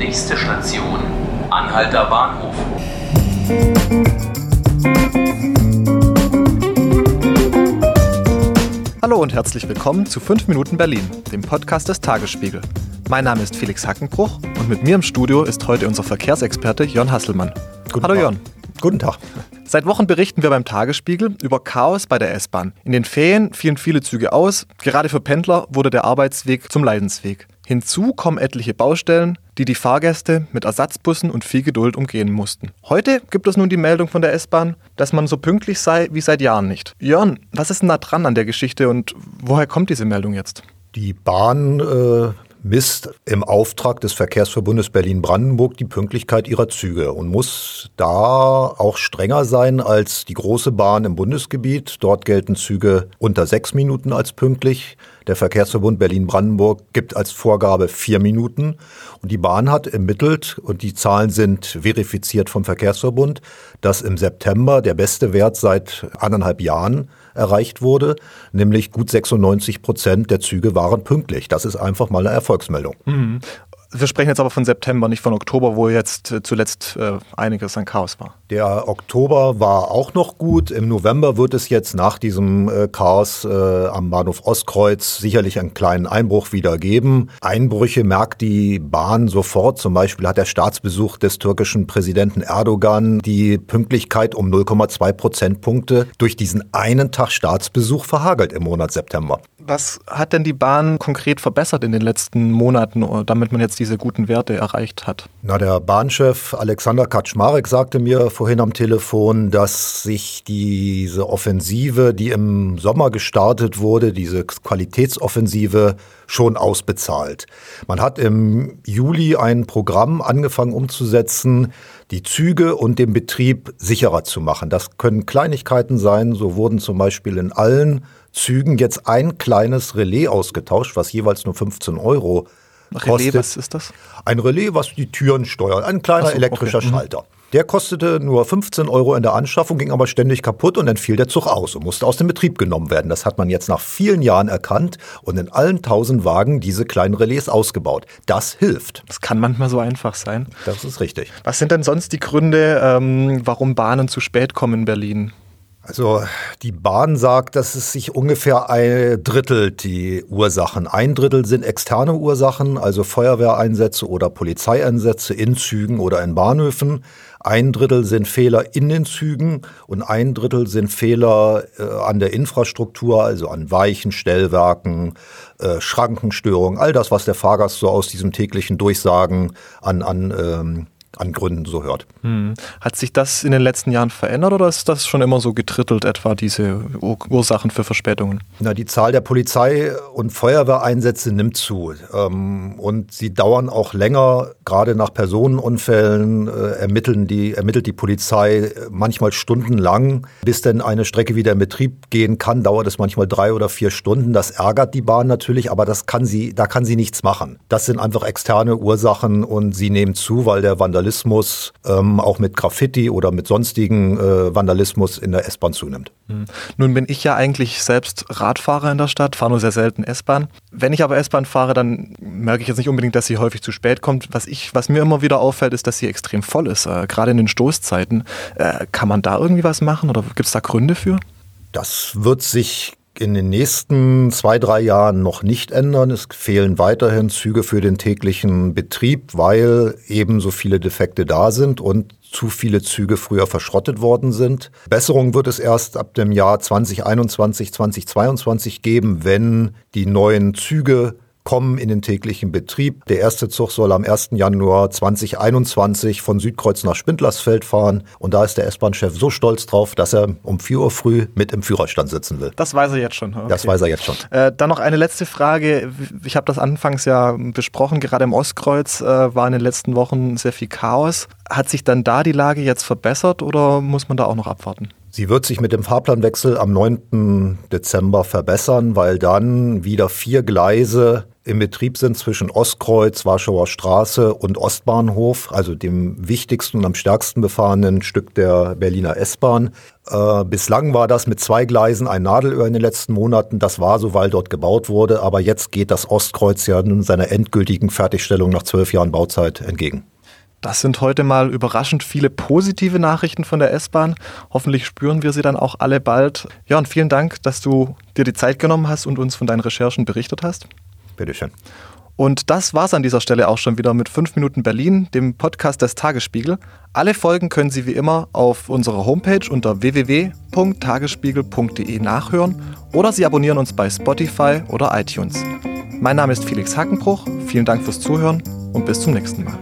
Nächste Station, Anhalter Bahnhof. Hallo und herzlich willkommen zu 5 Minuten Berlin, dem Podcast des Tagesspiegel. Mein Name ist Felix Hackenbruch und mit mir im Studio ist heute unser Verkehrsexperte Jörn Hasselmann. Guten Hallo Tag. Jörn. Guten Tag. Seit Wochen berichten wir beim Tagesspiegel über Chaos bei der S-Bahn. In den Ferien fielen viele Züge aus. Gerade für Pendler wurde der Arbeitsweg zum Leidensweg. Hinzu kommen etliche Baustellen, die die Fahrgäste mit Ersatzbussen und viel Geduld umgehen mussten. Heute gibt es nun die Meldung von der S-Bahn, dass man so pünktlich sei wie seit Jahren nicht. Jörn, was ist denn da dran an der Geschichte und woher kommt diese Meldung jetzt? Die Bahn äh, misst im Auftrag des Verkehrsverbundes Berlin-Brandenburg die Pünktlichkeit ihrer Züge und muss da auch strenger sein als die große Bahn im Bundesgebiet. Dort gelten Züge unter sechs Minuten als pünktlich. Der Verkehrsverbund Berlin-Brandenburg gibt als Vorgabe vier Minuten. Und die Bahn hat ermittelt, und die Zahlen sind verifiziert vom Verkehrsverbund, dass im September der beste Wert seit anderthalb Jahren erreicht wurde, nämlich gut 96 Prozent der Züge waren pünktlich. Das ist einfach mal eine Erfolgsmeldung. Wir sprechen jetzt aber von September, nicht von Oktober, wo jetzt äh, zuletzt äh, einiges an Chaos war. Der Oktober war auch noch gut. Im November wird es jetzt nach diesem äh, Chaos äh, am Bahnhof Ostkreuz sicherlich einen kleinen Einbruch wieder geben. Einbrüche merkt die Bahn sofort. Zum Beispiel hat der Staatsbesuch des türkischen Präsidenten Erdogan die Pünktlichkeit um 0,2 Prozentpunkte durch diesen einen Tag Staatsbesuch verhagelt im Monat September. Was hat denn die Bahn konkret verbessert in den letzten Monaten, äh, damit man jetzt diese guten Werte erreicht hat? Na, der Bahnchef Alexander Kaczmarek sagte mir vorhin am Telefon, dass sich diese Offensive, die im Sommer gestartet wurde, diese Qualitätsoffensive schon ausbezahlt. Man hat im Juli ein Programm angefangen umzusetzen, die Züge und den Betrieb sicherer zu machen. Das können Kleinigkeiten sein. So wurden zum Beispiel in allen Zügen jetzt ein kleines Relais ausgetauscht, was jeweils nur 15 Euro Relais, kostet. was ist das? Ein Relais, was die Türen steuert. Ein kleiner so, elektrischer okay, mhm. Schalter. Der kostete nur 15 Euro in der Anschaffung, ging aber ständig kaputt und dann fiel der Zug aus und musste aus dem Betrieb genommen werden. Das hat man jetzt nach vielen Jahren erkannt und in allen 1000 Wagen diese kleinen Relais ausgebaut. Das hilft. Das kann manchmal so einfach sein. Das ist richtig. Was sind denn sonst die Gründe, ähm, warum Bahnen zu spät kommen in Berlin? Also die Bahn sagt, dass es sich ungefähr ein Drittel die Ursachen. Ein Drittel sind externe Ursachen, also Feuerwehreinsätze oder Polizeieinsätze in Zügen oder in Bahnhöfen. Ein Drittel sind Fehler in den Zügen und ein Drittel sind Fehler äh, an der Infrastruktur, also an Weichen, Stellwerken, äh, Schrankenstörungen, all das, was der Fahrgast so aus diesem täglichen Durchsagen an, an ähm, an Gründen so hört. Hm. Hat sich das in den letzten Jahren verändert oder ist das schon immer so getrittelt, etwa diese Ur Ursachen für Verspätungen? Na, die Zahl der Polizei- und Feuerwehreinsätze nimmt zu. Ähm, und sie dauern auch länger. Gerade nach Personenunfällen äh, ermitteln die, ermittelt die Polizei manchmal stundenlang. Bis denn eine Strecke wieder in Betrieb gehen kann, dauert es manchmal drei oder vier Stunden. Das ärgert die Bahn natürlich, aber das kann sie, da kann sie nichts machen. Das sind einfach externe Ursachen und sie nehmen zu, weil der Vandalismus ähm, auch mit Graffiti oder mit sonstigen äh, Vandalismus in der S-Bahn zunimmt. Hm. Nun bin ich ja eigentlich selbst Radfahrer in der Stadt, fahre nur sehr selten S-Bahn. Wenn ich aber S-Bahn fahre, dann merke ich jetzt nicht unbedingt, dass sie häufig zu spät kommt. Was, ich, was mir immer wieder auffällt, ist, dass sie extrem voll ist, äh, gerade in den Stoßzeiten. Äh, kann man da irgendwie was machen oder gibt es da Gründe für? Das wird sich in den nächsten zwei, drei Jahren noch nicht ändern. Es fehlen weiterhin Züge für den täglichen Betrieb, weil eben so viele Defekte da sind und zu viele Züge früher verschrottet worden sind. Besserung wird es erst ab dem Jahr 2021, 2022 geben, wenn die neuen Züge kommen in den täglichen Betrieb. Der erste Zug soll am 1. Januar 2021 von Südkreuz nach Spindlersfeld fahren. Und da ist der S-Bahn-Chef so stolz drauf, dass er um 4 Uhr früh mit im Führerstand sitzen will. Das weiß er jetzt schon. Okay. Das weiß er jetzt schon. Äh, dann noch eine letzte Frage. Ich habe das anfangs ja besprochen. Gerade im Ostkreuz äh, war in den letzten Wochen sehr viel Chaos. Hat sich dann da die Lage jetzt verbessert oder muss man da auch noch abwarten? Sie wird sich mit dem Fahrplanwechsel am 9. Dezember verbessern, weil dann wieder vier Gleise im Betrieb sind zwischen Ostkreuz, Warschauer Straße und Ostbahnhof, also dem wichtigsten und am stärksten befahrenen Stück der Berliner S-Bahn. Äh, bislang war das mit zwei Gleisen ein Nadelöhr in den letzten Monaten. Das war so, weil dort gebaut wurde. Aber jetzt geht das Ostkreuz ja nun seiner endgültigen Fertigstellung nach zwölf Jahren Bauzeit entgegen. Das sind heute mal überraschend viele positive Nachrichten von der S-Bahn. Hoffentlich spüren wir sie dann auch alle bald. Ja, und vielen Dank, dass du dir die Zeit genommen hast und uns von deinen Recherchen berichtet hast. Bitteschön. Und das war's an dieser Stelle auch schon wieder mit 5 Minuten Berlin, dem Podcast des Tagesspiegel. Alle Folgen können Sie wie immer auf unserer Homepage unter www.tagesspiegel.de nachhören oder Sie abonnieren uns bei Spotify oder iTunes. Mein Name ist Felix Hackenbruch, vielen Dank fürs Zuhören und bis zum nächsten Mal.